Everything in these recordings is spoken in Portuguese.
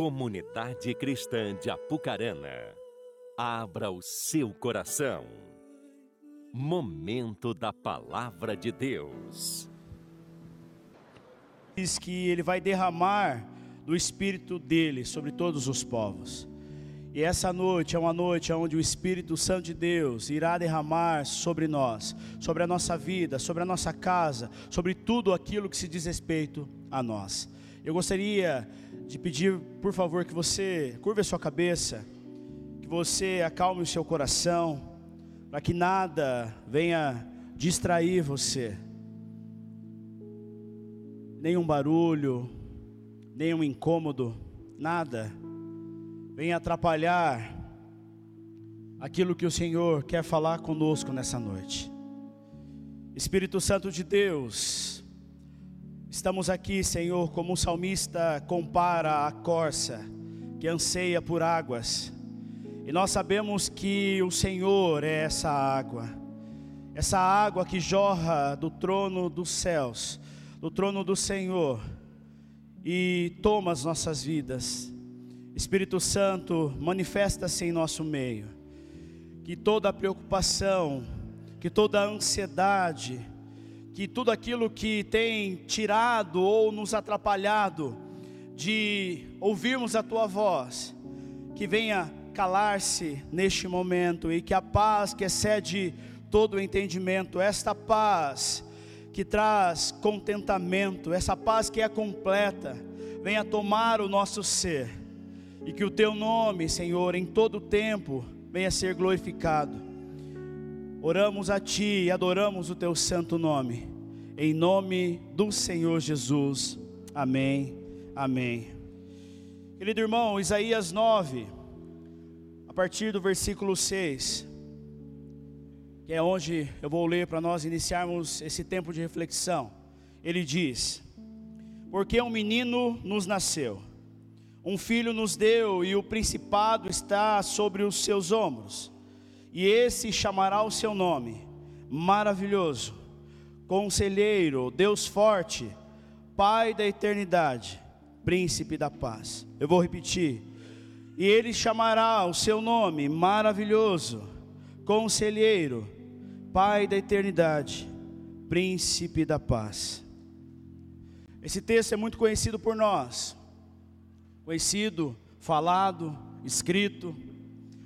Comunidade Cristã de Apucarana, abra o seu coração. Momento da Palavra de Deus. Diz que ele vai derramar do Espírito dele sobre todos os povos. E essa noite é uma noite onde o Espírito Santo de Deus irá derramar sobre nós, sobre a nossa vida, sobre a nossa casa, sobre tudo aquilo que se diz respeito a nós. Eu gostaria de pedir, por favor, que você curve a sua cabeça, que você acalme o seu coração, para que nada venha distrair você. Nenhum barulho, nenhum incômodo, nada venha atrapalhar aquilo que o Senhor quer falar conosco nessa noite. Espírito Santo de Deus, estamos aqui, Senhor, como o salmista compara a corça que anseia por águas, e nós sabemos que o Senhor é essa água, essa água que jorra do trono dos céus, do trono do Senhor, e toma as nossas vidas Espírito Santo, manifesta-se em nosso meio. Que toda preocupação, que toda ansiedade, que tudo aquilo que tem tirado ou nos atrapalhado de ouvirmos a tua voz, que venha calar-se neste momento e que a paz que excede todo o entendimento, esta paz que traz contentamento, essa paz que é completa, venha tomar o nosso ser e que o teu nome, Senhor, em todo o tempo venha ser glorificado. Oramos a ti e adoramos o teu santo nome, em nome do Senhor Jesus. Amém. Amém. Querido irmão, Isaías 9, a partir do versículo 6, que é onde eu vou ler para nós iniciarmos esse tempo de reflexão. Ele diz: Porque um menino nos nasceu um filho nos deu e o principado está sobre os seus ombros. E esse chamará o seu nome, maravilhoso, conselheiro, Deus forte, Pai da eternidade, príncipe da paz. Eu vou repetir. E ele chamará o seu nome, maravilhoso, conselheiro, Pai da eternidade, príncipe da paz. Esse texto é muito conhecido por nós conhecido, falado, escrito.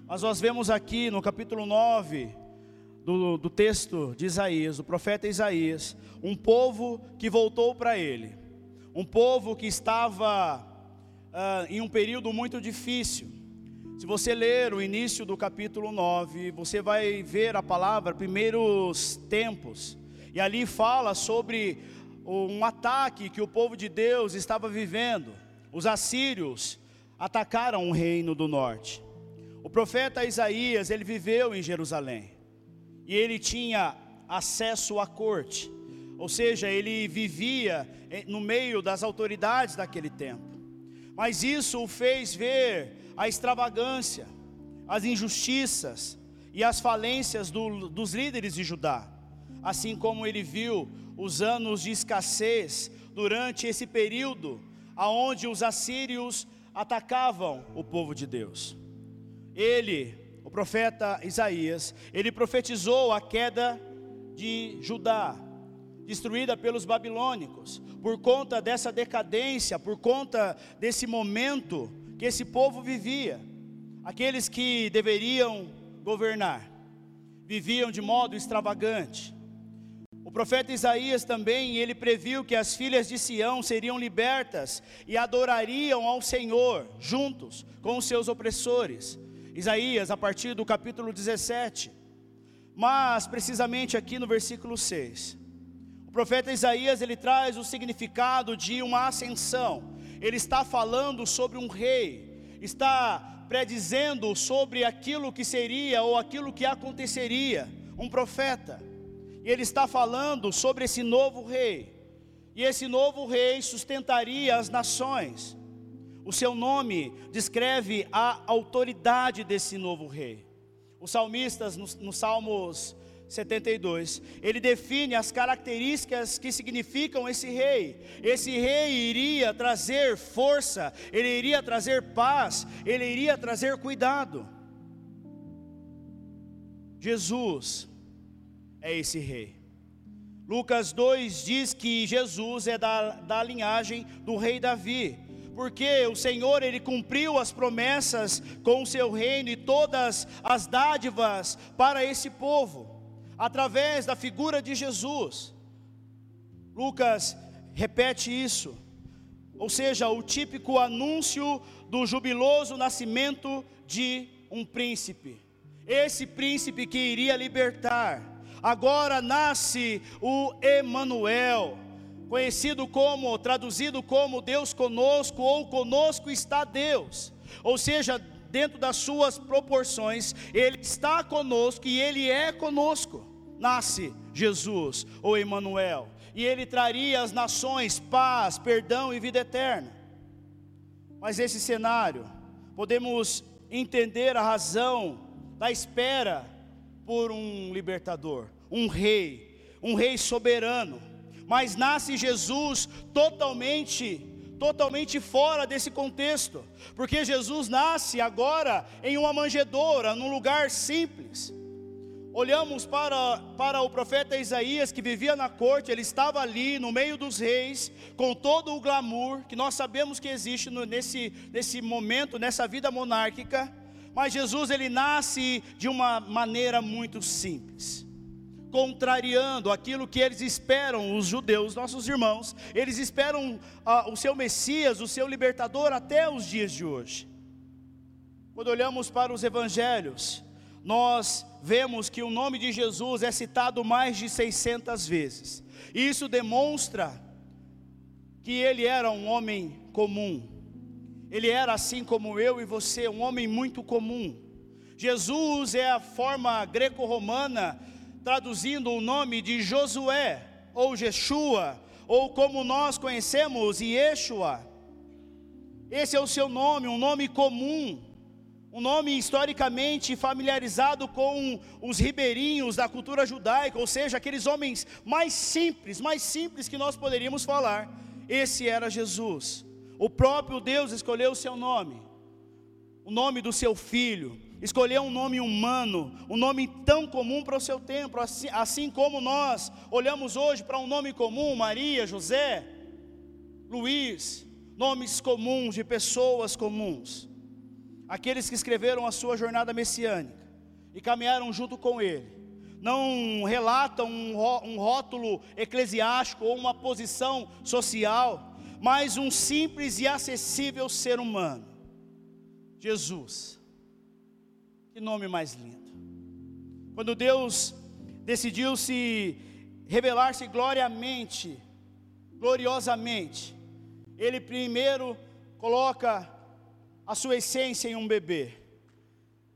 Mas nós vemos aqui no capítulo 9 do, do texto de Isaías, do profeta Isaías, um povo que voltou para ele, um povo que estava uh, em um período muito difícil. Se você ler o início do capítulo 9, você vai ver a palavra primeiros tempos, e ali fala sobre um ataque que o povo de Deus estava vivendo os assírios atacaram o reino do norte. O profeta Isaías, ele viveu em Jerusalém. E ele tinha acesso à corte. Ou seja, ele vivia no meio das autoridades daquele tempo. Mas isso o fez ver a extravagância, as injustiças e as falências do, dos líderes de Judá. Assim como ele viu os anos de escassez durante esse período aonde os assírios atacavam o povo de Deus. Ele, o profeta Isaías, ele profetizou a queda de Judá, destruída pelos babilônicos, por conta dessa decadência, por conta desse momento que esse povo vivia. Aqueles que deveriam governar viviam de modo extravagante, profeta Isaías também, ele previu que as filhas de Sião seriam libertas e adorariam ao Senhor juntos com os seus opressores. Isaías, a partir do capítulo 17. Mas precisamente aqui no versículo 6. O profeta Isaías, ele traz o significado de uma ascensão. Ele está falando sobre um rei, está predizendo sobre aquilo que seria ou aquilo que aconteceria, um profeta. E ele está falando sobre esse novo rei. E esse novo rei sustentaria as nações. O seu nome descreve a autoridade desse novo rei. Os salmistas, nos, no Salmos 72, ele define as características que significam esse rei. Esse rei iria trazer força, ele iria trazer paz, ele iria trazer cuidado. Jesus é esse rei. Lucas 2 diz que Jesus é da, da linhagem do rei Davi porque o Senhor ele cumpriu as promessas com o seu reino e todas as dádivas para esse povo, através da figura de Jesus. Lucas repete isso, ou seja, o típico anúncio do jubiloso nascimento de um príncipe. Esse príncipe que iria libertar. Agora nasce o Emanuel, conhecido como, traduzido como Deus conosco ou conosco está Deus. Ou seja, dentro das suas proporções, ele está conosco e ele é conosco. Nasce Jesus ou Emanuel, e ele traria às nações paz, perdão e vida eterna. Mas esse cenário, podemos entender a razão da espera por um libertador, um rei, um rei soberano mas nasce Jesus totalmente totalmente fora desse contexto, porque Jesus nasce agora em uma manjedoura, num lugar simples. Olhamos para, para o profeta Isaías que vivia na corte, ele estava ali no meio dos reis, com todo o glamour que nós sabemos que existe no, nesse, nesse momento, nessa vida monárquica, mas Jesus ele nasce de uma maneira muito simples contrariando aquilo que eles esperam, os judeus, nossos irmãos, eles esperam ah, o seu Messias, o seu libertador até os dias de hoje. Quando olhamos para os evangelhos, nós vemos que o nome de Jesus é citado mais de 600 vezes. Isso demonstra que ele era um homem comum. Ele era assim como eu e você, um homem muito comum. Jesus é a forma greco-romana traduzindo o nome de Josué, ou Jeshua, ou como nós conhecemos, Yeshua. Esse é o seu nome, um nome comum, um nome historicamente familiarizado com os ribeirinhos da cultura judaica, ou seja, aqueles homens mais simples, mais simples que nós poderíamos falar. Esse era Jesus. O próprio Deus escolheu o seu nome, o nome do seu filho, escolheu um nome humano, um nome tão comum para o seu tempo, assim, assim como nós olhamos hoje para um nome comum, Maria, José, Luiz, nomes comuns de pessoas comuns, aqueles que escreveram a sua jornada messiânica e caminharam junto com ele, não relatam um, um rótulo eclesiástico ou uma posição social, mas um simples e acessível ser humano, Jesus que nome mais lindo. Quando Deus decidiu se revelar-se gloriamente, gloriosamente, Ele primeiro coloca a sua essência em um bebê,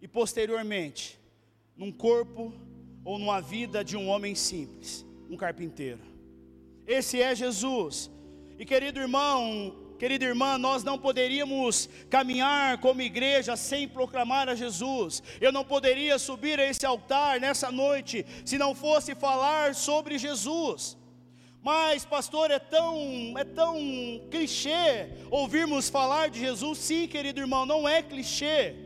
e posteriormente, num corpo ou numa vida de um homem simples, um carpinteiro. Esse é Jesus. E querido irmão, Querida irmã, nós não poderíamos caminhar como igreja sem proclamar a Jesus. Eu não poderia subir a esse altar nessa noite se não fosse falar sobre Jesus. Mas, pastor, é tão, é tão clichê ouvirmos falar de Jesus. Sim, querido irmão, não é clichê.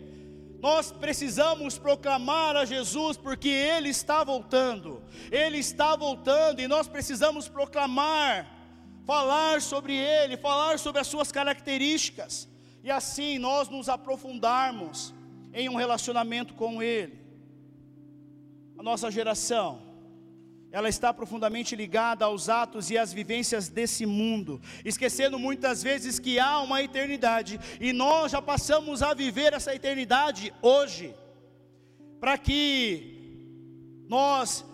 Nós precisamos proclamar a Jesus porque Ele está voltando. Ele está voltando e nós precisamos proclamar falar sobre Ele, falar sobre as Suas características, e assim nós nos aprofundarmos em um relacionamento com Ele. A nossa geração, ela está profundamente ligada aos atos e às vivências desse mundo, esquecendo muitas vezes que há uma eternidade, e nós já passamos a viver essa eternidade hoje, para que nós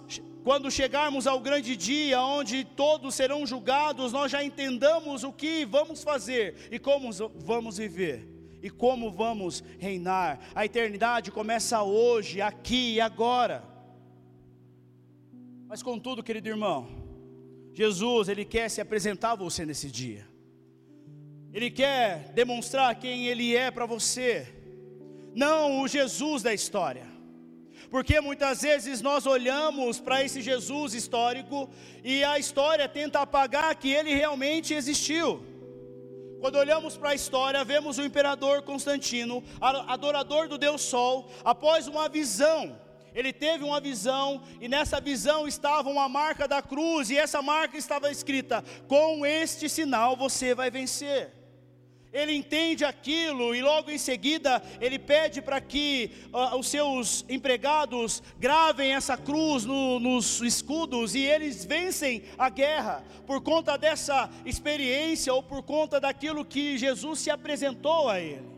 quando chegarmos ao grande dia, onde todos serão julgados, nós já entendamos o que vamos fazer e como vamos viver e como vamos reinar. A eternidade começa hoje, aqui e agora. Mas contudo, querido irmão, Jesus, ele quer se apresentar a você nesse dia. Ele quer demonstrar quem ele é para você. Não o Jesus da história Porque muitas vezes nós olhamos para esse Jesus histórico e a história tenta apagar que ele realmente existiu. Quando olhamos para a história, vemos o imperador Constantino, adorador do Deus Sol, após uma visão. Ele teve uma visão e nessa visão estava uma marca da cruz e essa marca estava escrita: "Com este sinal você vai vencer". Ele entende aquilo e logo em seguida ele pede para que uh, os seus empregados gravem essa cruz no, nos escudos e eles vencem a guerra por conta dessa experiência ou por conta daquilo que Jesus se apresentou a ele.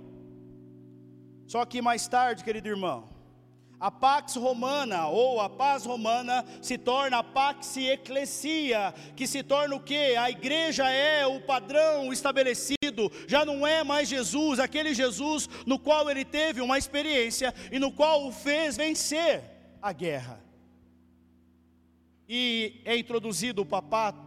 Só que mais tarde, querido irmão, a pax romana ou a paz romana se torna a pax ecclesia, que se torna o que? A igreja é o padrão estabelecido, já não é mais Jesus, aquele Jesus no qual ele teve uma experiência e no qual o fez vencer a guerra. E é introduzido o papado,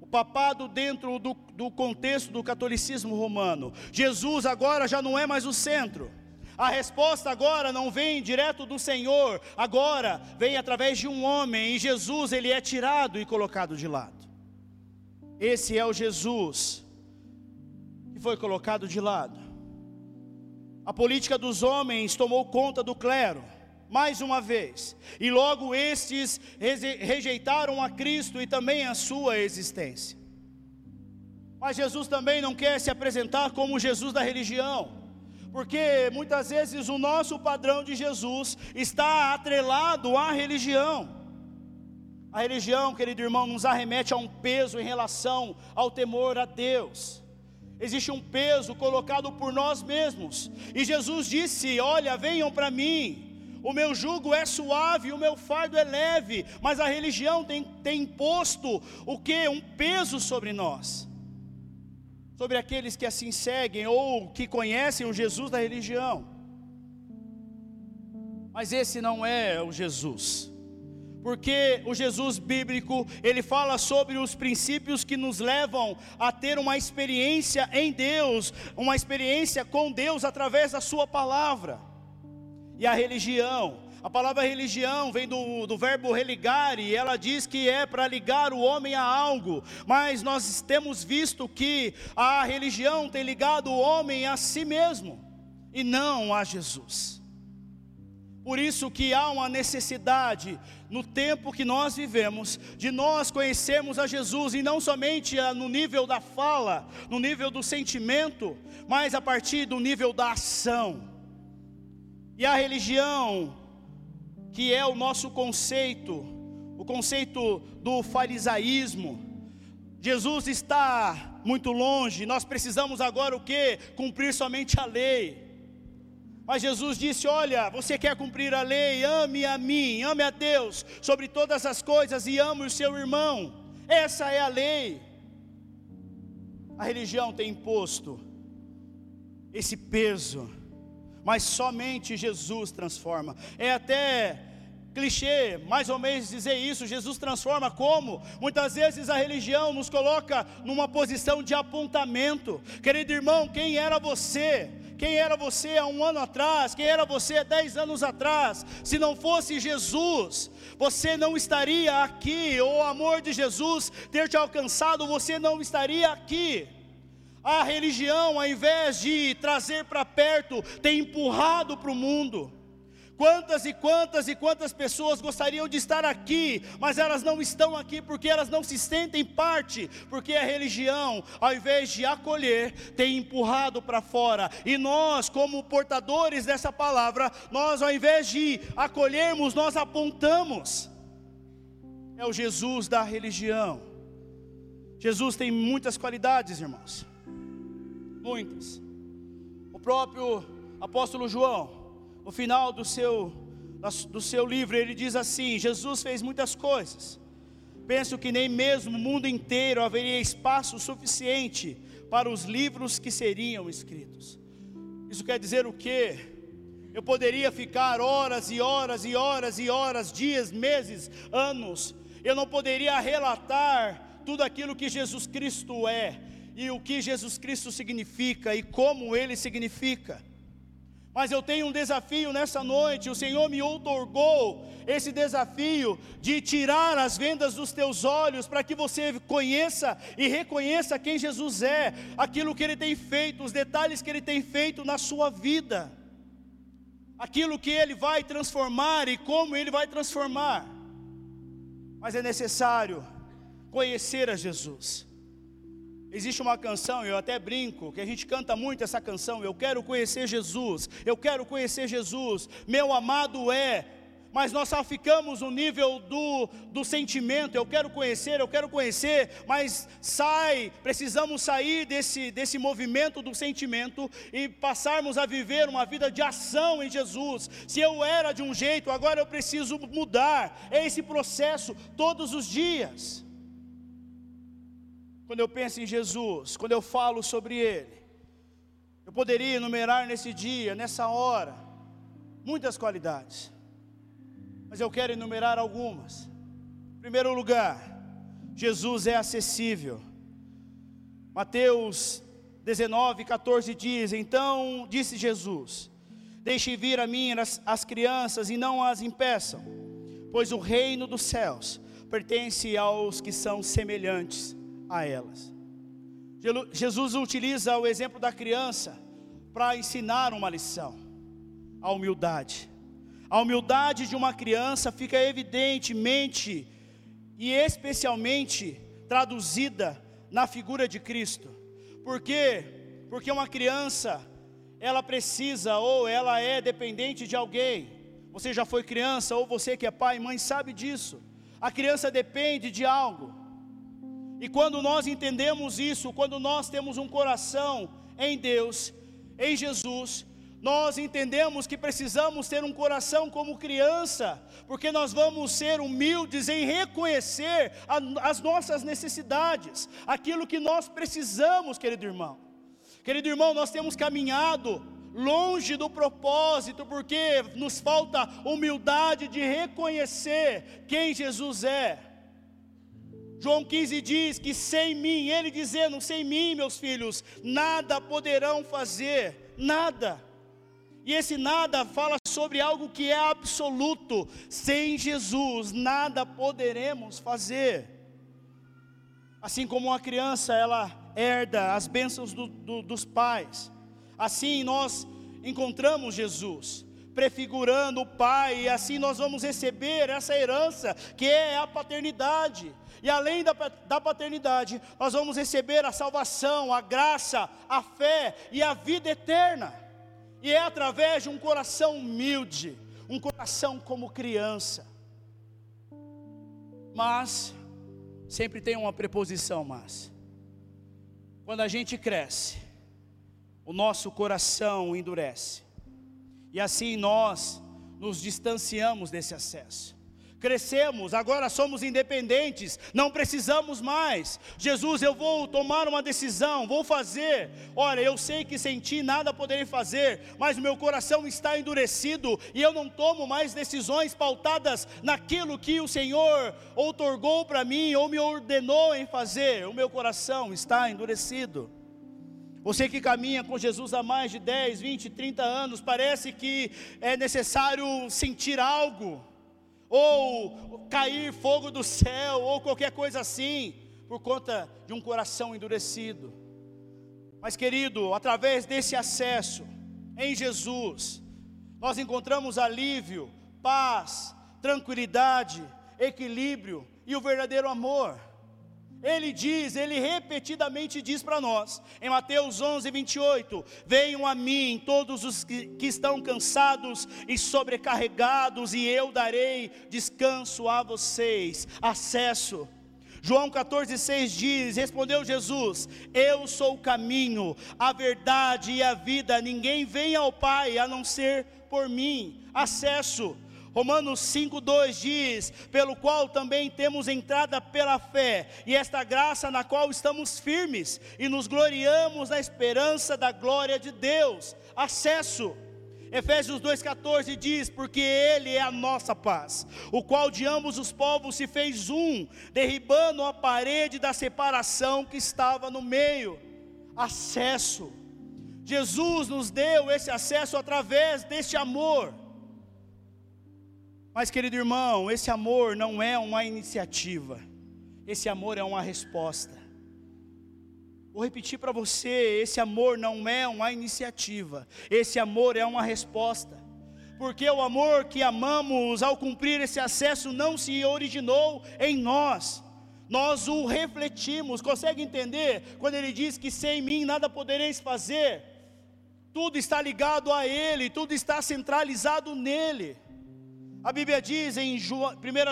o papado dentro do, do contexto do catolicismo romano. Jesus agora já não é mais o centro. A resposta agora não vem direto do Senhor, agora vem através de um homem, e Jesus ele é tirado e colocado de lado. Esse é o Jesus que foi colocado de lado. A política dos homens tomou conta do clero, mais uma vez, e logo estes rejeitaram a Cristo e também a sua existência. Mas Jesus também não quer se apresentar como Jesus da religião porque muitas vezes o nosso padrão de Jesus está atrelado à religião. A religião, querido irmão, nos arremete a um peso em relação ao temor a Deus. Existe um peso colocado por nós mesmos. E Jesus disse: Olha, venham para mim, o meu jugo é suave, o meu fardo é leve, mas a religião tem, tem imposto o que? Um peso sobre nós sobre aqueles que assim seguem ou que conhecem o Jesus da religião. Mas esse não é o Jesus. Porque o Jesus bíblico, ele fala sobre os princípios que nos levam a ter uma experiência em Deus, uma experiência com Deus através da sua palavra. E a religião, a palavra religião vem do, do verbo religar e ela diz que é para ligar o homem a algo, mas nós temos visto que a religião tem ligado o homem a si mesmo e não a Jesus. Por isso que há uma necessidade no tempo que nós vivemos de nós conhecermos a Jesus e não somente no nível da fala, no nível do sentimento, mas a partir do nível da ação. E a religião que é o nosso conceito, o conceito do farisaísmo. Jesus está muito longe, nós precisamos agora o que? Cumprir somente a lei. Mas Jesus disse: Olha, você quer cumprir a lei, ame a mim, ame a Deus sobre todas as coisas e ame o seu irmão. Essa é a lei. A religião tem imposto esse peso mas somente Jesus transforma. É até clichê, mais ou menos dizer isso, Jesus transforma como? Muitas vezes a religião nos coloca numa posição de apontamento. Querido irmão, quem era você? Quem era você há um ano atrás? Quem era você há dez anos atrás? Se não fosse Jesus, você não estaria aqui, ou o amor de Jesus ter te alcançado, você não estaria aqui. A religião, ao invés de trazer para perto, tem empurrado para o mundo. Quantas e quantas e quantas pessoas gostariam de estar aqui, mas elas não estão aqui porque elas não se sentem parte, porque a religião, ao invés de acolher, tem empurrado para fora. E nós, como portadores dessa palavra, nós, ao invés de acolhermos, nós apontamos. É o Jesus da religião. Jesus tem muitas qualidades, irmãos muitas. O próprio apóstolo João, no final do seu, do seu livro, ele diz assim: Jesus fez muitas coisas. Penso que nem mesmo o mundo inteiro haveria espaço suficiente para os livros que seriam escritos. Isso quer dizer o quê? Eu poderia ficar horas e horas e horas e horas, dias, meses, anos. Eu não poderia relatar tudo aquilo que Jesus Cristo é, e o que Jesus Cristo significa e como ele significa. Mas eu tenho um desafio nessa noite. O Senhor me outorgou esse desafio de tirar as vendas dos teus olhos para que você conheça e reconheça quem Jesus é, aquilo que ele tem feito, os detalhes que ele tem feito na sua vida, aquilo que ele vai transformar e como ele vai transformar. Mas é necessário conhecer a Jesus. Existe uma canção, eu até brinco, que a gente canta muito essa canção. Eu quero conhecer Jesus, eu quero conhecer Jesus, meu amado é. Mas nós só ficamos no nível do, do sentimento. Eu quero conhecer, eu quero conhecer, mas sai, precisamos sair desse, desse movimento do sentimento e passarmos a viver uma vida de ação em Jesus. Se eu era de um jeito, agora eu preciso mudar. É esse processo todos os dias. Quando eu penso em Jesus, quando eu falo sobre Ele, eu poderia enumerar nesse dia, nessa hora, muitas qualidades, mas eu quero enumerar algumas. Em primeiro lugar, Jesus é acessível. Mateus 19, 14 diz: Então disse Jesus: Deixe vir a mim as, as crianças e não as impeçam, pois o reino dos céus pertence aos que são semelhantes a elas. Jesus utiliza o exemplo da criança para ensinar uma lição: a humildade. A humildade de uma criança fica evidentemente e especialmente traduzida na figura de Cristo. Por quê? Porque uma criança, ela precisa ou ela é dependente de alguém. Você já foi criança ou você que é pai e mãe sabe disso. A criança depende de algo. E quando nós entendemos isso, quando nós temos um coração em Deus, em Jesus, nós entendemos que precisamos ter um coração como criança, porque nós vamos ser humildes em reconhecer a, as nossas necessidades, aquilo que nós precisamos, querido irmão. Querido irmão, nós temos caminhado longe do propósito, porque nos falta humildade de reconhecer quem Jesus é. João 15 diz que sem mim, ele dizendo, sem mim, meus filhos, nada poderão fazer, nada. E esse nada fala sobre algo que é absoluto. Sem Jesus, nada poderemos fazer. Assim como uma criança, ela herda as bênçãos do, do, dos pais. Assim nós encontramos Jesus, prefigurando o Pai, e assim nós vamos receber essa herança, que é a paternidade. E além da, da paternidade, nós vamos receber a salvação, a graça, a fé e a vida eterna. E é através de um coração humilde, um coração como criança. Mas, sempre tem uma preposição, mas. Quando a gente cresce, o nosso coração endurece. E assim nós nos distanciamos desse acesso crescemos, agora somos independentes, não precisamos mais. Jesus, eu vou tomar uma decisão, vou fazer. Olha, eu sei que sem ti nada poderei fazer, mas meu coração está endurecido e eu não tomo mais decisões pautadas naquilo que o Senhor outorgou para mim ou me ordenou em fazer. O meu coração está endurecido. Você que caminha com Jesus há mais de 10, 20, 30 anos, parece que é necessário sentir algo ou cair fogo do céu, ou qualquer coisa assim, por conta de um coração endurecido. Mas, querido, através desse acesso em Jesus, nós encontramos alívio, paz, tranquilidade, equilíbrio e o verdadeiro amor. Ele diz, ele repetidamente diz para nós, em Mateus 11, 28, venham a mim todos os que, que, estão cansados e sobrecarregados, e eu darei descanso a vocês, acesso. João 14, 6 diz: Respondeu Jesus: Eu sou o caminho, a verdade e a vida, ninguém vem ao Pai a não ser por mim. Acesso. Romanos 5,2 diz: Pelo qual também temos entrada pela fé, e esta graça na qual estamos firmes, e nos gloriamos na esperança da glória de Deus. Acesso. Efésios 2,14 diz: Porque Ele é a nossa paz, o qual de ambos os povos se fez um, derribando a parede da separação que estava no meio. Acesso. Jesus nos deu esse acesso através deste amor. Mas, querido irmão, esse amor não é uma iniciativa, esse amor é uma resposta. Vou repetir para você: esse amor não é uma iniciativa, esse amor é uma resposta. Porque o amor que amamos ao cumprir esse acesso não se originou em nós, nós o refletimos. Consegue entender quando ele diz que sem mim nada podereis fazer? Tudo está ligado a Ele, tudo está centralizado nele. A Bíblia diz em 1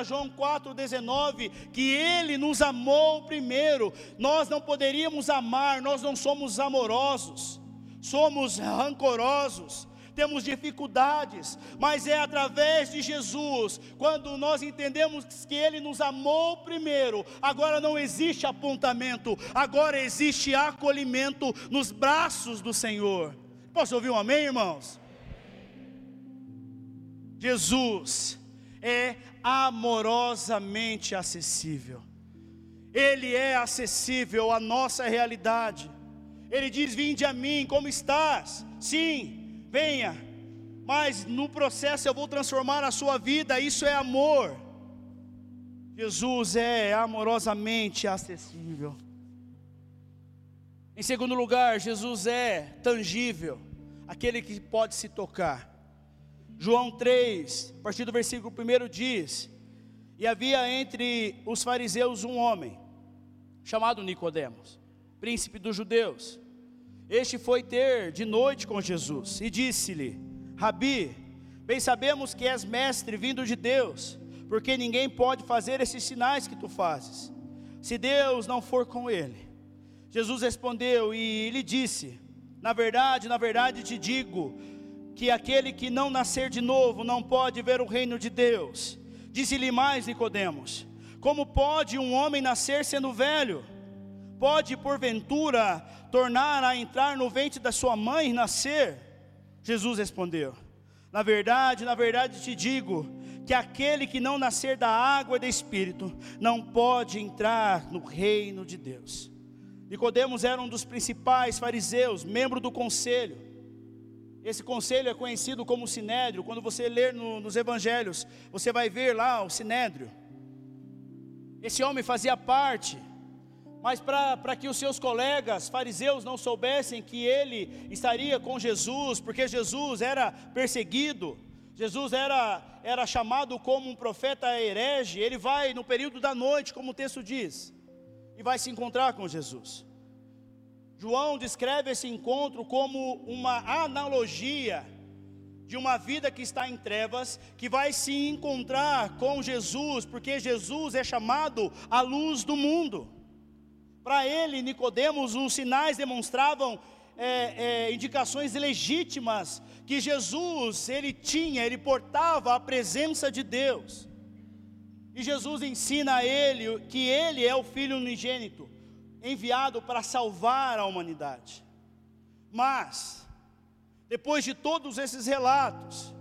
João 4,19 que Ele nos amou primeiro. Nós não poderíamos amar, nós não somos amorosos, somos rancorosos, temos dificuldades, mas é através de Jesus, quando nós entendemos que Ele nos amou primeiro, agora não existe apontamento, agora existe acolhimento nos braços do Senhor. Posso ouvir um amém, irmãos? Jesus é amorosamente acessível. Ele é acessível à nossa realidade. Ele diz: Vinde a mim, como estás? Sim, venha, mas no processo eu vou transformar a sua vida, isso é amor. Jesus é amorosamente acessível. Em segundo lugar, Jesus é tangível, aquele que pode se tocar. João 3, a partir do versículo 1 diz: E havia entre os fariseus um homem, chamado Nicodemos, príncipe dos judeus. Este foi ter de noite com Jesus e disse-lhe: Rabi, bem sabemos que és mestre vindo de Deus, porque ninguém pode fazer esses sinais que tu fazes, se Deus não for com ele. Jesus respondeu e lhe disse: Na verdade, na verdade te digo, que aquele que não nascer de novo não pode ver o reino de Deus. Disse-lhe mais Nicodemos: Como pode um homem nascer sendo velho? Pode porventura tornar a entrar no ventre da sua mãe e nascer? Jesus respondeu: Na verdade, na verdade te digo, que aquele que não nascer da água e do espírito não pode entrar no reino de Deus. Nicodemos era um dos principais fariseus, membro do conselho. Esse conselho é conhecido como sinédrio. Quando você ler no, nos evangelhos, você vai ver lá o sinédrio. Esse homem fazia parte mas para que os seus colegas fariseus não soubessem que ele estaria com Jesus, porque Jesus era perseguido, Jesus era, era chamado como um profeta herege, ele vai no período da noite, como o texto diz, e vai se encontrar com Jesus. João descreve esse encontro como uma analogia de uma vida que está em trevas, que vai se encontrar com Jesus, porque Jesus é chamado a luz do mundo. Para ele, Nicodemos, os sinais demonstravam é, é, indicações legítimas que Jesus ele tinha, ele portava a presença de Deus. E Jesus ensina a ele que ele é o Filho unigênito, enviado para salvar a humanidade. Mas, depois de todos esses relatos,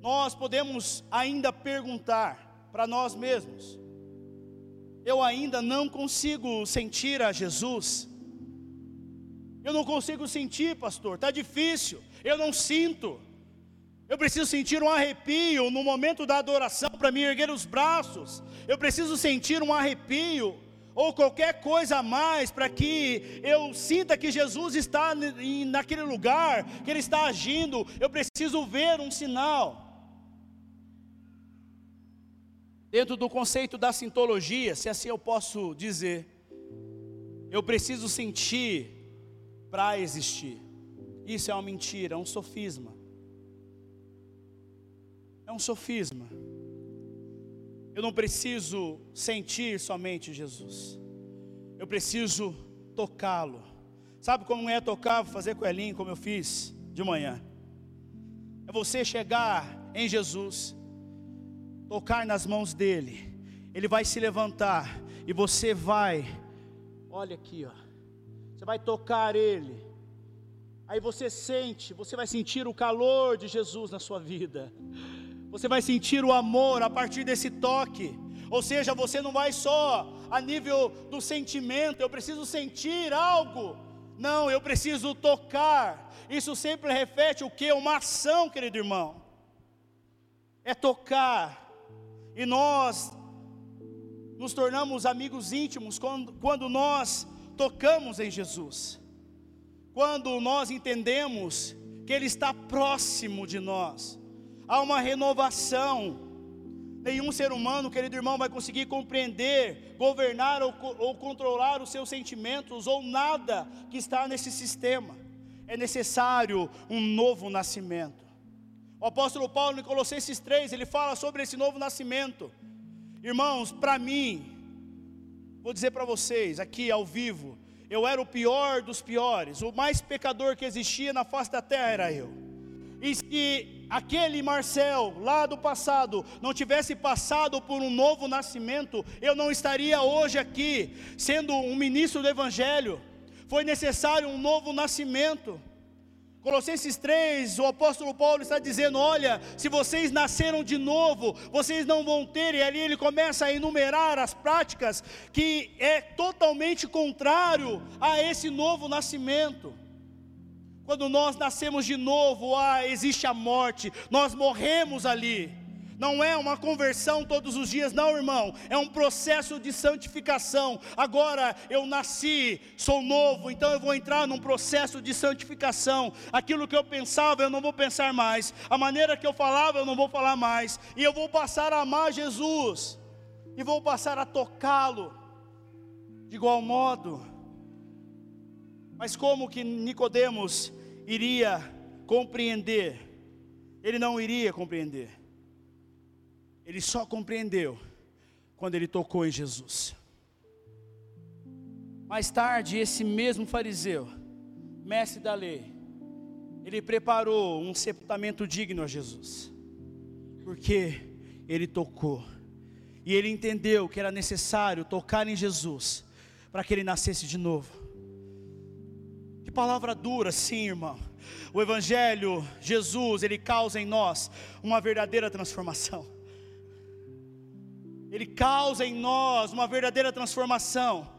nós podemos ainda perguntar para nós mesmos: eu ainda não consigo sentir a Jesus. Eu não consigo sentir, pastor, está difícil, eu não sinto. Eu preciso sentir um arrepio no momento da adoração para me erguer os braços. Eu preciso sentir um arrepio ou qualquer coisa a mais para que eu sinta que Jesus está naquele lugar, que Ele está agindo. Eu preciso ver um sinal. dentro do conceito da sintologia, se assim eu posso dizer, eu preciso sentir para existir. Isso é uma mentira, é um sofisma. É um sofisma. Eu não preciso sentir somente Jesus. Eu preciso tocá-lo. Sabe como é tocar, fazer coelhinho como eu fiz de manhã? É você chegar em Jesus tocar nas mãos dele, ele vai se levantar e você vai, olha aqui, ó, você vai tocar ele. Aí você sente, você vai sentir o calor de Jesus na sua vida. Você vai sentir o amor a partir desse toque. Ou seja, você não vai só a nível do sentimento, eu preciso sentir algo Não, eu preciso tocar. Isso sempre reflete o que? Uma ação, querido irmão. É tocar. E nós nos tornamos amigos íntimos quando, quando nós tocamos em Jesus. Quando nós entendemos que Ele está próximo de nós. Há uma renovação. Nenhum ser humano, querido irmão, vai conseguir compreender, governar ou, ou controlar os seus sentimentos ou nada que está nesse sistema. É necessário um novo nascimento. O apóstolo Paulo, em Colossenses 3, ele fala sobre esse novo nascimento. Irmãos, para mim, vou dizer para vocês, aqui ao vivo, eu era o pior dos piores, o mais pecador que existia na face da terra era eu. E se aquele Marcel lá do passado não tivesse passado por um novo nascimento, eu não estaria hoje aqui sendo um ministro do Evangelho. Foi necessário um novo nascimento. Colossenses 3, o apóstolo Paulo está dizendo: Olha, se vocês nasceram de novo, vocês não vão ter, e ali ele começa a enumerar as práticas que é totalmente contrário a esse novo nascimento. Quando nós nascemos de novo, ah, existe a morte, nós morremos ali. Não é uma conversão todos os dias, não, irmão. É um processo de santificação. Agora eu nasci, sou novo, então eu vou entrar num processo de santificação. Aquilo que eu pensava, eu não vou pensar mais. A maneira que eu falava, eu não vou falar mais. E eu vou passar a amar Jesus. E vou passar a tocá-lo de igual modo. Mas como que Nicodemos iria compreender? Ele não iria compreender. Ele só compreendeu quando ele tocou em Jesus. Mais tarde, esse mesmo fariseu, mestre da lei, ele preparou um sepultamento digno a Jesus, porque ele tocou, e ele entendeu que era necessário tocar em Jesus, para que ele nascesse de novo. Palavra dura, sim, irmão. O Evangelho, Jesus, ele causa em nós uma verdadeira transformação ele causa em nós uma verdadeira transformação.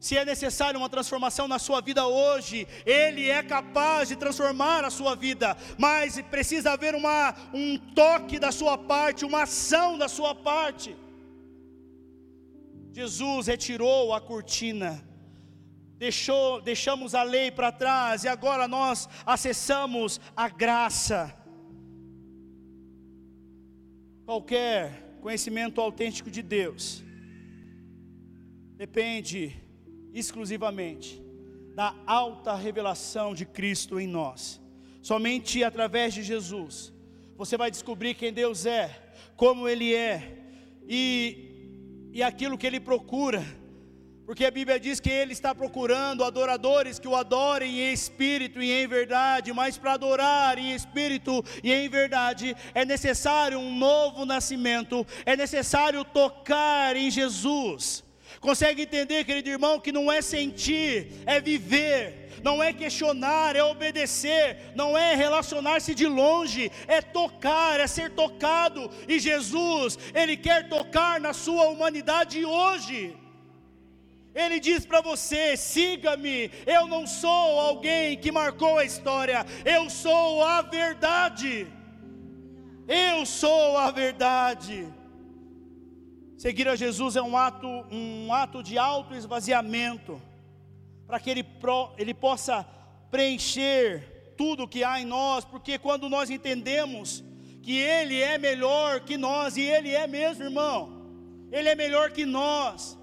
Se é necessário uma transformação na sua vida hoje, Ele é capaz de transformar a sua vida, mas precisa haver uma, um toque da sua parte, uma ação da sua parte. Jesus retirou a cortina, deixou, deixamos a lei para trás e agora nós acessamos a graça. Qualquer conhecimento autêntico de Deus depende exclusivamente da alta revelação de Cristo em nós. Somente através de Jesus você vai descobrir quem Deus é, como Ele é e, e aquilo que Ele procura porque a Bíblia diz que Ele está procurando adoradores que o adorem em espírito e em verdade, mas para adorar em espírito e em verdade é necessário um novo nascimento, é necessário tocar em Jesus. Consegue entender, querido irmão, que não é sentir, é viver, não é questionar, é obedecer, não é relacionar-se de longe, é tocar, é ser tocado. E Jesus, Ele quer tocar na sua humanidade hoje. Ele diz para você: siga-me. Eu não sou alguém que marcou a história, eu sou a verdade. Eu sou a verdade. Seguir a Jesus é um ato, um ato de auto-esvaziamento, para que ele, ele possa preencher tudo que há em nós, porque quando nós entendemos que Ele é melhor que nós, e Ele é mesmo, irmão, Ele é melhor que nós,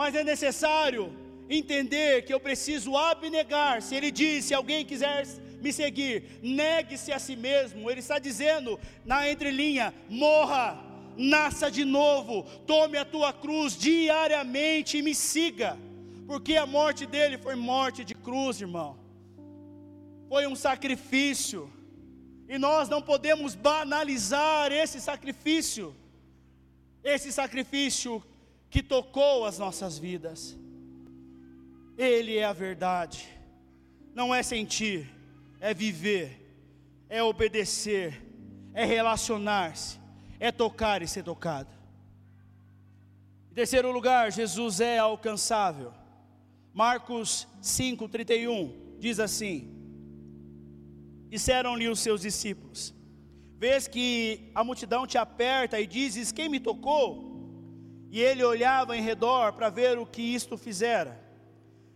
mas é necessário entender que eu preciso abnegar. Se ele diz, se alguém quiser me seguir, negue-se a si mesmo. Ele está dizendo na entrelinha: morra, nasça de novo, tome a tua cruz diariamente e me siga. Porque a morte dele foi morte de cruz, irmão. Foi um sacrifício. E nós não podemos banalizar esse sacrifício. Esse sacrifício que tocou as nossas vidas. Ele é a verdade, não é sentir, é viver, é obedecer, é relacionar-se, é tocar e ser tocado. Em terceiro lugar, Jesus é alcançável. Marcos 5, 31 diz assim: Disseram-lhe os seus discípulos: Vês que a multidão te aperta e dizes: Quem me tocou? E ele olhava em redor para ver o que isto fizera.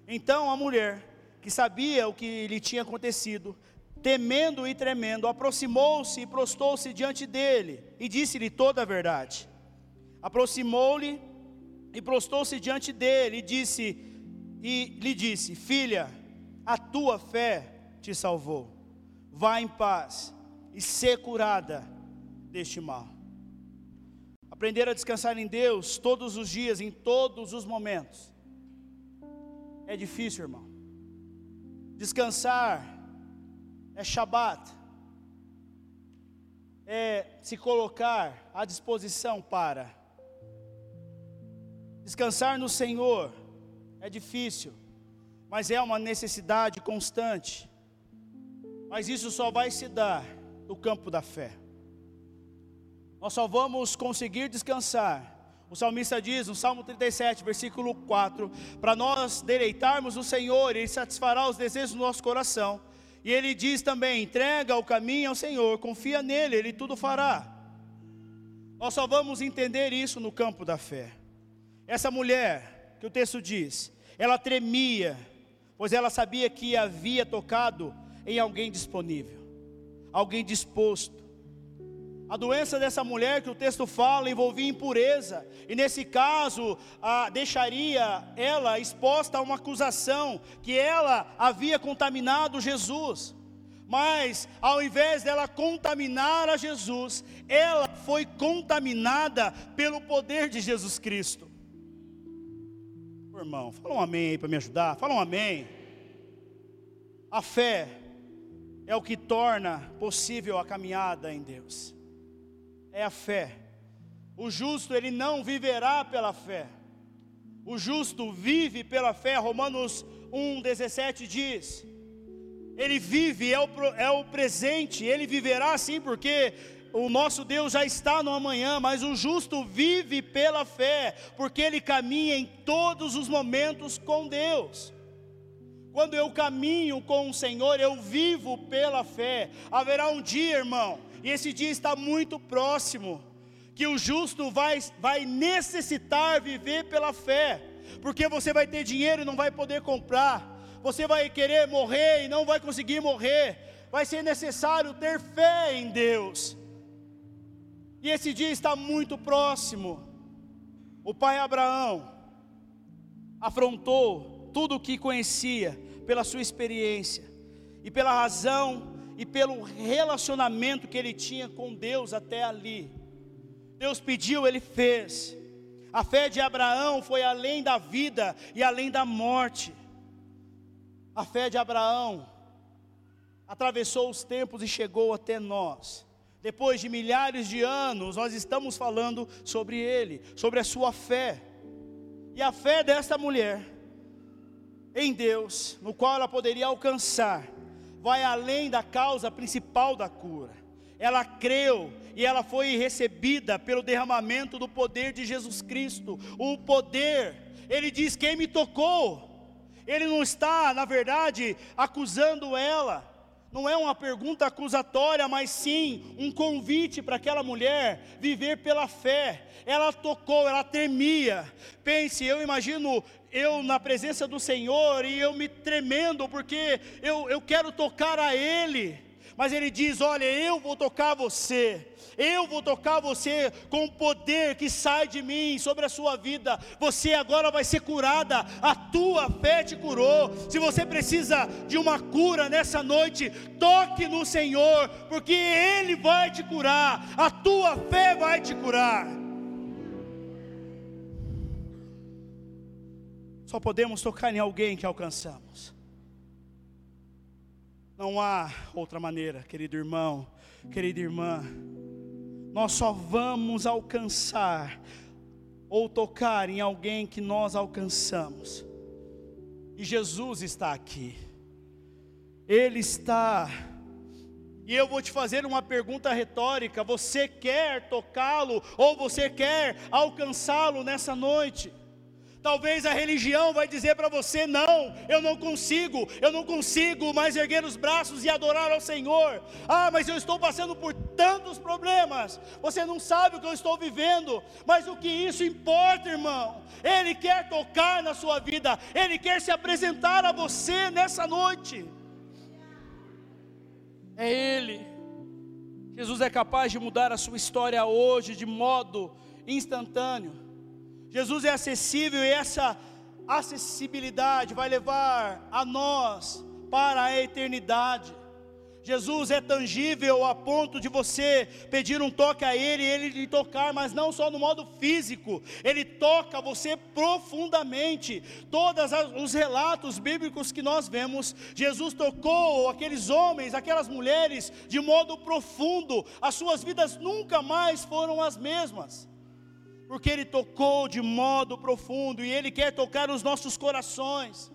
Então a mulher, que sabia o que lhe tinha acontecido, temendo e tremendo, aproximou-se e prostou-se diante dele e disse-lhe toda a verdade. Aproximou-lhe e prostou-se diante dele e disse e lhe disse: Filha, a tua fé te salvou. Vá em paz e ser curada deste mal. Aprender a descansar em Deus todos os dias, em todos os momentos. É difícil, irmão. Descansar é Shabat, é se colocar à disposição para. Descansar no Senhor é difícil, mas é uma necessidade constante. Mas isso só vai se dar no campo da fé. Nós só vamos conseguir descansar. O salmista diz no Salmo 37, versículo 4: Para nós deleitarmos o Senhor, Ele satisfará os desejos do nosso coração. E ele diz também: entrega o caminho ao Senhor, confia nele, Ele tudo fará. Nós só vamos entender isso no campo da fé. Essa mulher, que o texto diz, ela tremia, pois ela sabia que havia tocado em alguém disponível, alguém disposto. A doença dessa mulher que o texto fala envolvia impureza, e nesse caso a, deixaria ela exposta a uma acusação que ela havia contaminado Jesus. Mas ao invés dela contaminar a Jesus, ela foi contaminada pelo poder de Jesus Cristo. Irmão, fala um amém aí para me ajudar. Fala um amém. A fé é o que torna possível a caminhada em Deus. É a fé. O justo ele não viverá pela fé. O justo vive pela fé. Romanos 1:17 diz: Ele vive é o, é o presente, ele viverá assim porque o nosso Deus já está no amanhã, mas o justo vive pela fé, porque ele caminha em todos os momentos com Deus. Quando eu caminho com o Senhor, eu vivo pela fé. Haverá um dia, irmão, e esse dia está muito próximo, que o justo vai, vai necessitar viver pela fé, porque você vai ter dinheiro e não vai poder comprar, você vai querer morrer e não vai conseguir morrer, vai ser necessário ter fé em Deus. E esse dia está muito próximo. O pai Abraão afrontou tudo o que conhecia pela sua experiência e pela razão e pelo relacionamento que ele tinha com Deus até ali. Deus pediu, ele fez. A fé de Abraão foi além da vida e além da morte. A fé de Abraão atravessou os tempos e chegou até nós depois de milhares de anos, nós estamos falando sobre ele, sobre a sua fé. E a fé desta mulher em Deus, no qual ela poderia alcançar, vai além da causa principal da cura. Ela creu e ela foi recebida pelo derramamento do poder de Jesus Cristo. O poder, ele diz: Quem me tocou? Ele não está, na verdade, acusando ela não é uma pergunta acusatória, mas sim um convite para aquela mulher viver pela fé. Ela tocou, ela temia. Pense, eu imagino eu na presença do Senhor e eu me tremendo, porque eu, eu quero tocar a Ele. Mas Ele diz: Olha, eu vou tocar você. Eu vou tocar você com o poder que sai de mim sobre a sua vida. Você agora vai ser curada. A tua fé te curou. Se você precisa de uma cura nessa noite, toque no Senhor, porque Ele vai te curar. A tua fé vai te curar. Só podemos tocar em alguém que alcançamos. Não há outra maneira, querido irmão, querida irmã nós só vamos alcançar ou tocar em alguém que nós alcançamos. E Jesus está aqui. Ele está. E eu vou te fazer uma pergunta retórica: você quer tocá-lo ou você quer alcançá-lo nessa noite? Talvez a religião vai dizer para você: não, eu não consigo, eu não consigo mais erguer os braços e adorar ao Senhor. Ah, mas eu estou passando por tantos problemas. Você não sabe o que eu estou vivendo, mas o que isso importa, irmão? Ele quer tocar na sua vida, ele quer se apresentar a você nessa noite. É Ele. Jesus é capaz de mudar a sua história hoje de modo instantâneo. Jesus é acessível e essa acessibilidade vai levar a nós para a eternidade. Jesus é tangível a ponto de você pedir um toque a Ele Ele lhe tocar, mas não só no modo físico, Ele toca você profundamente. Todos os relatos bíblicos que nós vemos, Jesus tocou aqueles homens, aquelas mulheres, de modo profundo, as suas vidas nunca mais foram as mesmas porque Ele tocou de modo profundo e Ele quer tocar os nossos corações.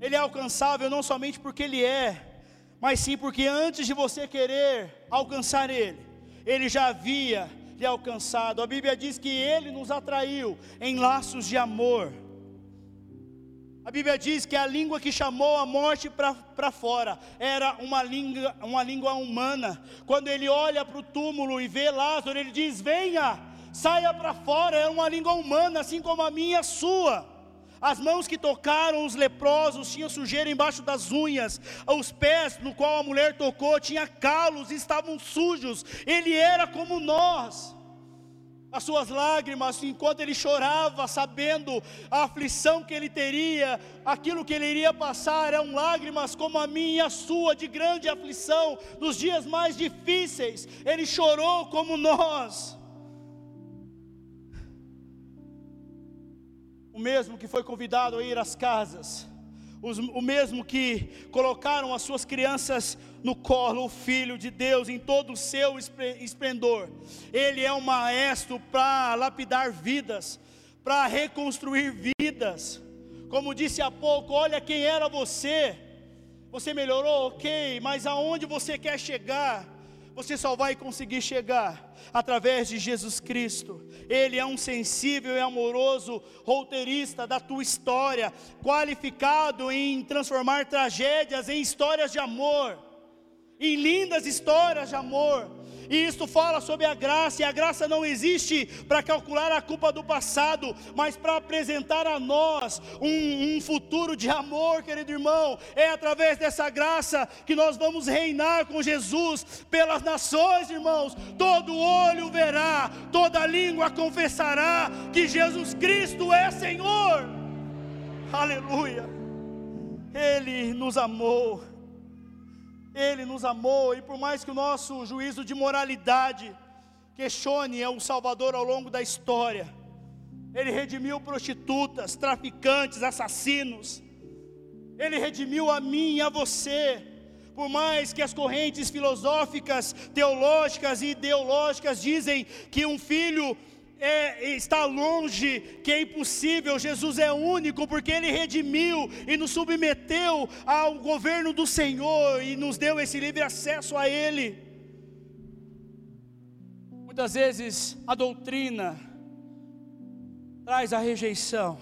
Ele é alcançável não somente porque Ele é, mas sim porque antes de você querer alcançar Ele, Ele já havia lhe alcançado. A Bíblia diz que Ele nos atraiu em laços de amor. A Bíblia diz que a língua que chamou a morte para fora era uma língua, uma língua humana. Quando ele olha para o túmulo e vê Lázaro, ele diz: Venha saia para fora, é uma língua humana, assim como a minha e a sua. As mãos que tocaram os leprosos tinham sujeira embaixo das unhas, os pés no qual a mulher tocou tinha calos, estavam sujos. Ele era como nós. As suas lágrimas, enquanto ele chorava, sabendo a aflição que ele teria, aquilo que ele iria passar, eram lágrimas como a minha e a sua, de grande aflição, nos dias mais difíceis. Ele chorou como nós. O mesmo que foi convidado a ir às casas, o mesmo que colocaram as suas crianças no colo, o Filho de Deus em todo o seu esplendor. Ele é um maestro para lapidar vidas, para reconstruir vidas. Como disse há pouco, olha quem era você. Você melhorou, ok, mas aonde você quer chegar? Você só vai conseguir chegar através de Jesus Cristo. Ele é um sensível e amoroso roteirista da tua história, qualificado em transformar tragédias em histórias de amor, em lindas histórias de amor. E isto fala sobre a graça, e a graça não existe para calcular a culpa do passado, mas para apresentar a nós um, um, futuro de amor, querido irmão. É através dessa graça que nós vamos reinar com Jesus pelas nações, irmãos. Todo olho verá, toda língua confessará que Jesus Cristo é Senhor. Aleluia. Ele nos amou ele nos amou e por mais que o nosso juízo de moralidade questione é o Salvador ao longo da história, Ele redimiu prostitutas, traficantes, assassinos, Ele redimiu a mim e a você. Por mais que as correntes filosóficas, teológicas e ideológicas dizem que um filho é, está longe, que é impossível, Jesus é único, porque Ele redimiu e nos submeteu ao governo do Senhor e nos deu esse livre acesso a Ele. Muitas vezes a doutrina traz a rejeição,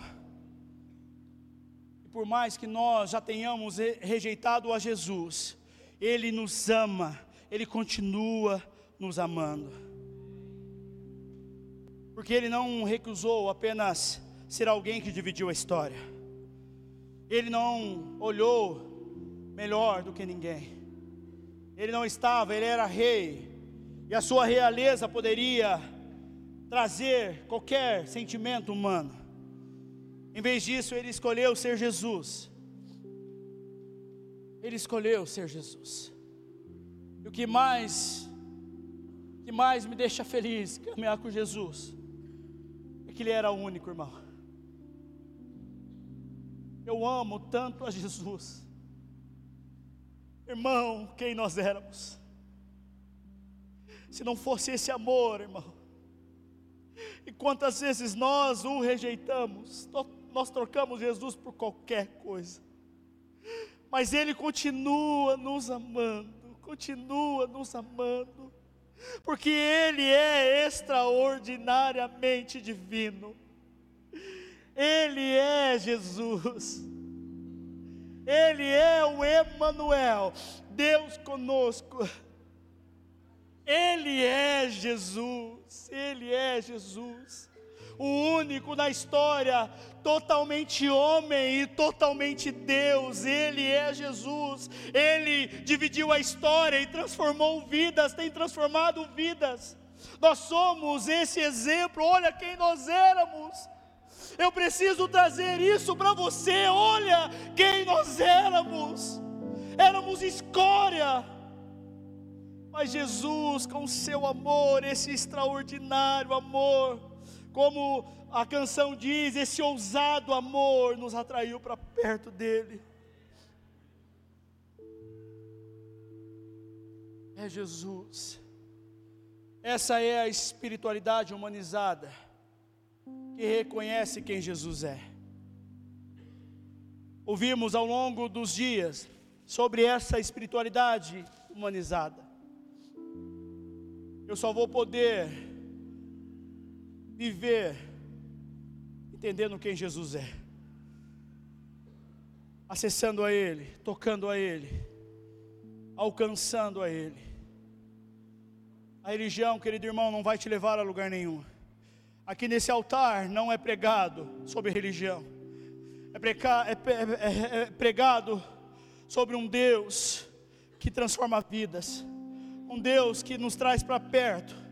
e por mais que nós já tenhamos rejeitado a Jesus, Ele nos ama, Ele continua nos amando porque ele não recusou apenas ser alguém que dividiu a história, ele não olhou melhor do que ninguém, ele não estava, ele era rei, e a sua realeza poderia trazer qualquer sentimento humano, em vez disso, ele escolheu ser Jesus. Ele escolheu ser Jesus. E o que mais que mais me deixa feliz caminhar com Jesus que Ele era único, irmão. Eu amo tanto a Jesus. Irmão, quem nós éramos. Se não fosse esse amor, irmão. E quantas vezes nós o rejeitamos, nós trocamos Jesus por qualquer coisa. Mas Ele continua nos amando, continua nos amando porque Ele é extraordinariamente divino. Ele é Jesus. Ele é o Emanuel, Deus conosco. Ele é Jesus. Ele é Jesus. O único na história, totalmente homem e totalmente Deus. Ele é Jesus. Ele dividiu a história e transformou vidas, tem transformado vidas. Nós somos esse exemplo. Olha quem nós éramos. Eu preciso trazer isso para você. Olha quem nós éramos. Éramos escória. Mas Jesus, com seu amor, esse extraordinário amor, como a canção diz, esse ousado amor nos atraiu para perto dele. É Jesus. Essa é a espiritualidade humanizada que reconhece quem Jesus é. Ouvimos ao longo dos dias sobre essa espiritualidade humanizada. Eu só vou poder viver entendendo quem Jesus é, acessando a Ele, tocando a Ele, alcançando a Ele. A religião, querido irmão, não vai te levar a lugar nenhum. Aqui nesse altar não é pregado sobre religião, é, é, é, é pregado sobre um Deus que transforma vidas, um Deus que nos traz para perto.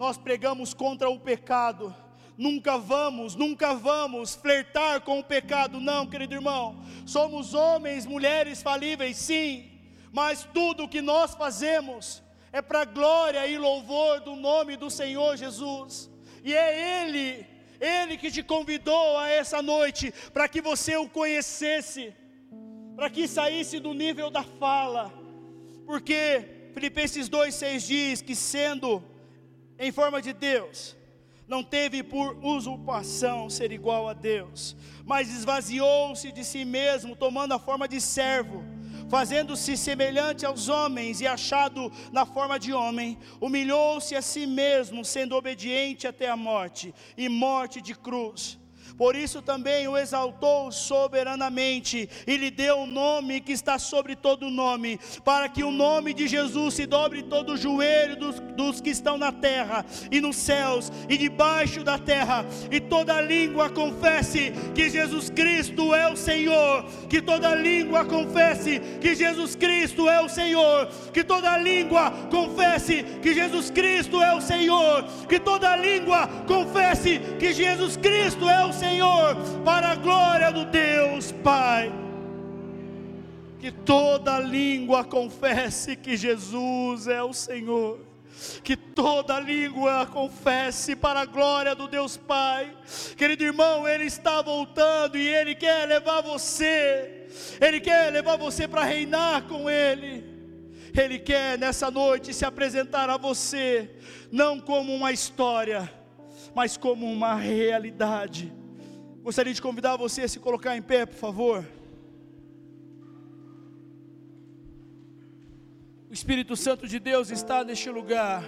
Nós pregamos contra o pecado, nunca vamos, nunca vamos flertar com o pecado, não, querido irmão. Somos homens, mulheres falíveis, sim, mas tudo o que nós fazemos é para glória e louvor do nome do Senhor Jesus. E é Ele, Ele que te convidou a essa noite, para que você o conhecesse, para que saísse do nível da fala, porque Filipenses 2,6 diz que sendo em forma de Deus, não teve por usurpação ser igual a Deus, mas esvaziou-se de si mesmo, tomando a forma de servo fazendo-se semelhante aos homens e achado na forma de homem, humilhou-se a si mesmo, sendo obediente até a morte e morte de cruz por isso também o exaltou soberanamente e lhe deu o um nome que está sobre todo nome, para que o nome de Jesus se dobre todo o joelho dos, dos que estão na terra e nos céus e debaixo da terra, e toda língua confesse que Jesus Cristo é o Senhor, que toda língua confesse que Jesus Cristo é o Senhor, que toda língua confesse que Jesus Cristo é o Senhor, que toda língua confesse que Jesus Cristo é o Senhor Senhor, para a glória do Deus Pai. Que toda língua confesse que Jesus é o Senhor. Que toda língua confesse para a glória do Deus Pai. Querido irmão, Ele está voltando e Ele quer levar você. Ele quer levar você para reinar com Ele. Ele quer nessa noite se apresentar a você, não como uma história, mas como uma realidade. Gostaria de convidar você a se colocar em pé, por favor. O Espírito Santo de Deus está neste lugar.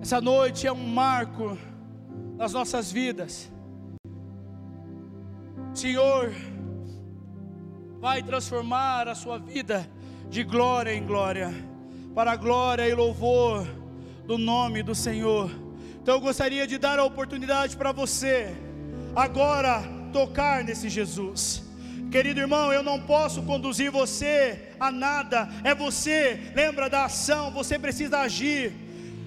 Essa noite é um marco nas nossas vidas. O Senhor vai transformar a sua vida de glória em glória, para a glória e louvor do nome do Senhor. Então eu gostaria de dar a oportunidade para você, agora, tocar nesse Jesus. Querido irmão, eu não posso conduzir você a nada, é você, lembra da ação, você precisa agir.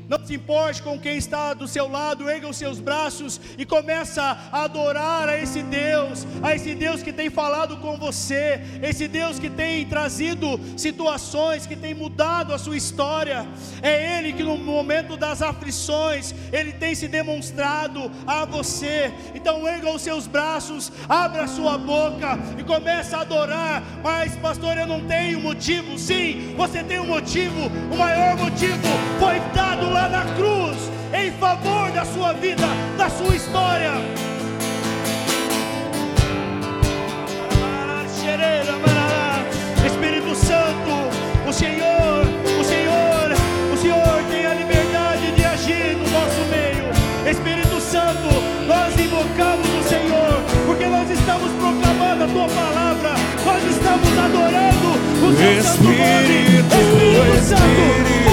Não se importe com quem está do seu lado, erga os seus braços e começa a adorar a esse Deus, a esse Deus que tem falado com você, esse Deus que tem trazido situações, que tem mudado a sua história. É Ele que no momento das aflições, Ele tem se demonstrado a você. Então erga os seus braços, abra a sua boca e começa a adorar. Mas, pastor, eu não tenho motivo. Sim, você tem um motivo, o maior motivo foi dado lá lá na cruz em favor da sua vida, da sua história. Espírito Santo, o Senhor, o Senhor, o Senhor tem a liberdade de agir no nosso meio. Espírito Santo, nós invocamos o Senhor, porque nós estamos proclamando a tua palavra, nós estamos adorando o Espírito, Santo nome. Espírito, Espírito Santo.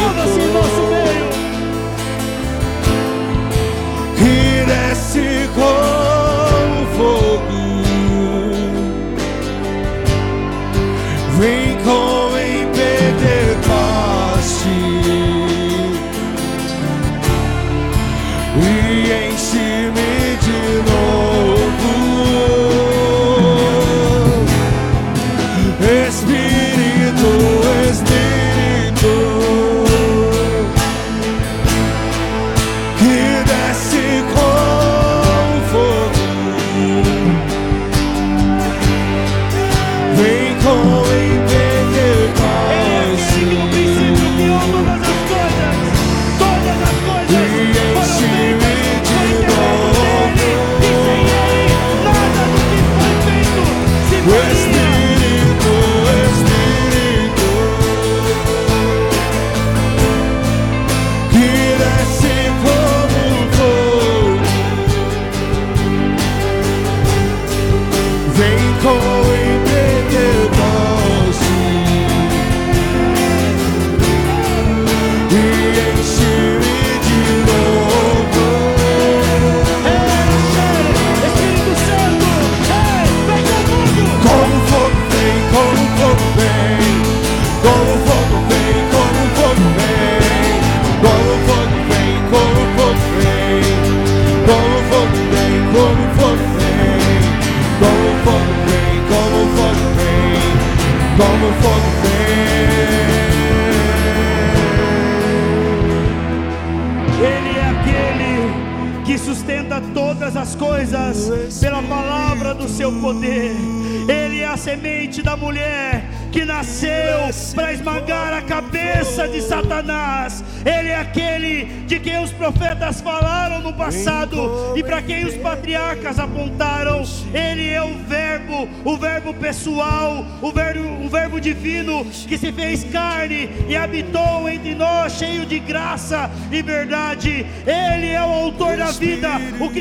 Que se fez carne e habitou entre nós, cheio de graça e verdade.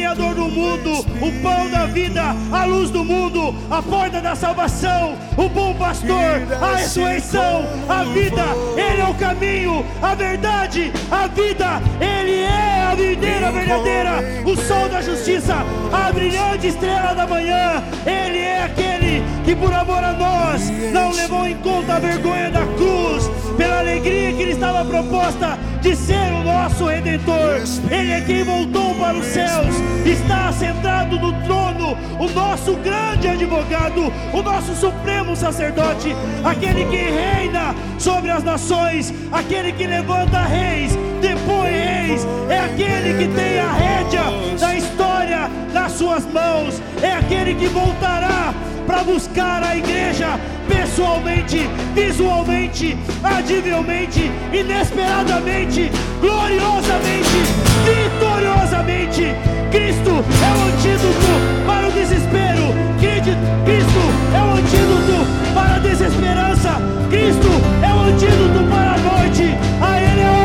Criador do mundo, o pão da vida, a luz do mundo, a porta da salvação, o bom pastor, a ressurreição, a vida. Ele é o caminho, a verdade, a vida. Ele é a videira verdadeira, o sol da justiça, a brilhante estrela da manhã. Ele é aquele que por amor a nós não levou em conta a vergonha da cruz, pela alegria que lhe estava proposta de ser o nosso redentor. Ele é quem voltou para os céus, está assentado no trono, o nosso grande advogado, o nosso supremo sacerdote, aquele que reina sobre as nações, aquele que levanta reis, depõe reis, é aquele que tem a rédea da nas suas mãos, é aquele que voltará para buscar a igreja pessoalmente, visualmente, adivelmente, inesperadamente, gloriosamente, vitoriosamente. Cristo é o antídoto para o desespero. Cri- Cristo é o antídoto para a desesperança. Cristo é o antídoto para a noite. A Ele a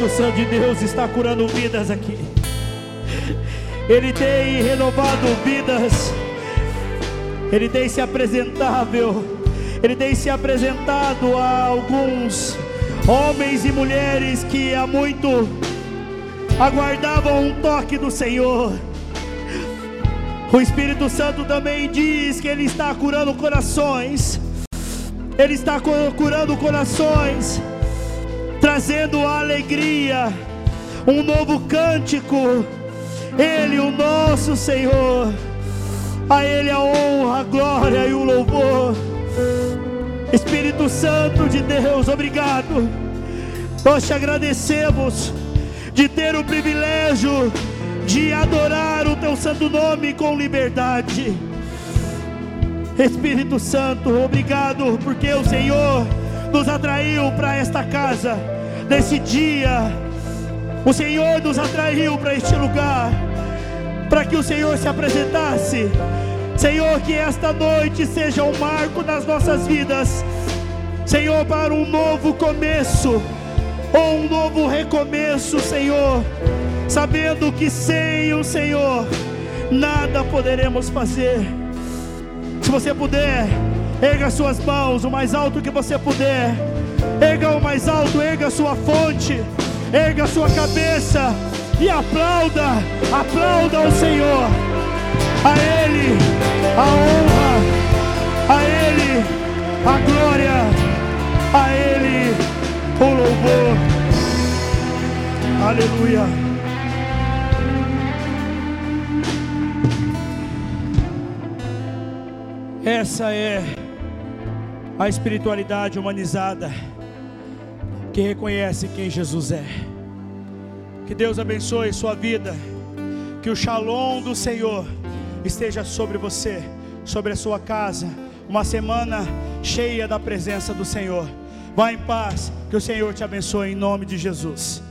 Espírito Santo de Deus está curando vidas aqui. Ele tem renovado vidas. Ele tem se apresentável. Ele tem se apresentado a alguns homens e mulheres que há muito aguardavam um toque do Senhor. O Espírito Santo também diz que Ele está curando corações, Ele está curando corações, trazendo alegria, um novo cântico. Ele, o nosso Senhor, a Ele a honra, a glória e o louvor. Espírito Santo de Deus, obrigado. Nós te agradecemos de ter o privilégio de adorar o teu santo nome com liberdade. Espírito Santo, obrigado porque o Senhor nos atraiu para esta casa nesse dia. O Senhor nos atraiu para este lugar para que o Senhor se apresentasse Senhor, que esta noite seja um marco nas nossas vidas, Senhor, para um novo começo, ou um novo recomeço, Senhor, sabendo que sem o Senhor nada poderemos fazer. Se você puder, erga suas mãos o mais alto que você puder, erga o mais alto, erga a sua fonte, erga a sua cabeça e aplauda, aplauda o Senhor a Ele a honra, a Ele a glória, a Ele o louvor. Aleluia. Essa é a espiritualidade humanizada que reconhece quem Jesus é. Que Deus abençoe sua vida. Que o shalom do Senhor esteja sobre você, sobre a sua casa. Uma semana cheia da presença do Senhor. Vá em paz, que o Senhor te abençoe em nome de Jesus.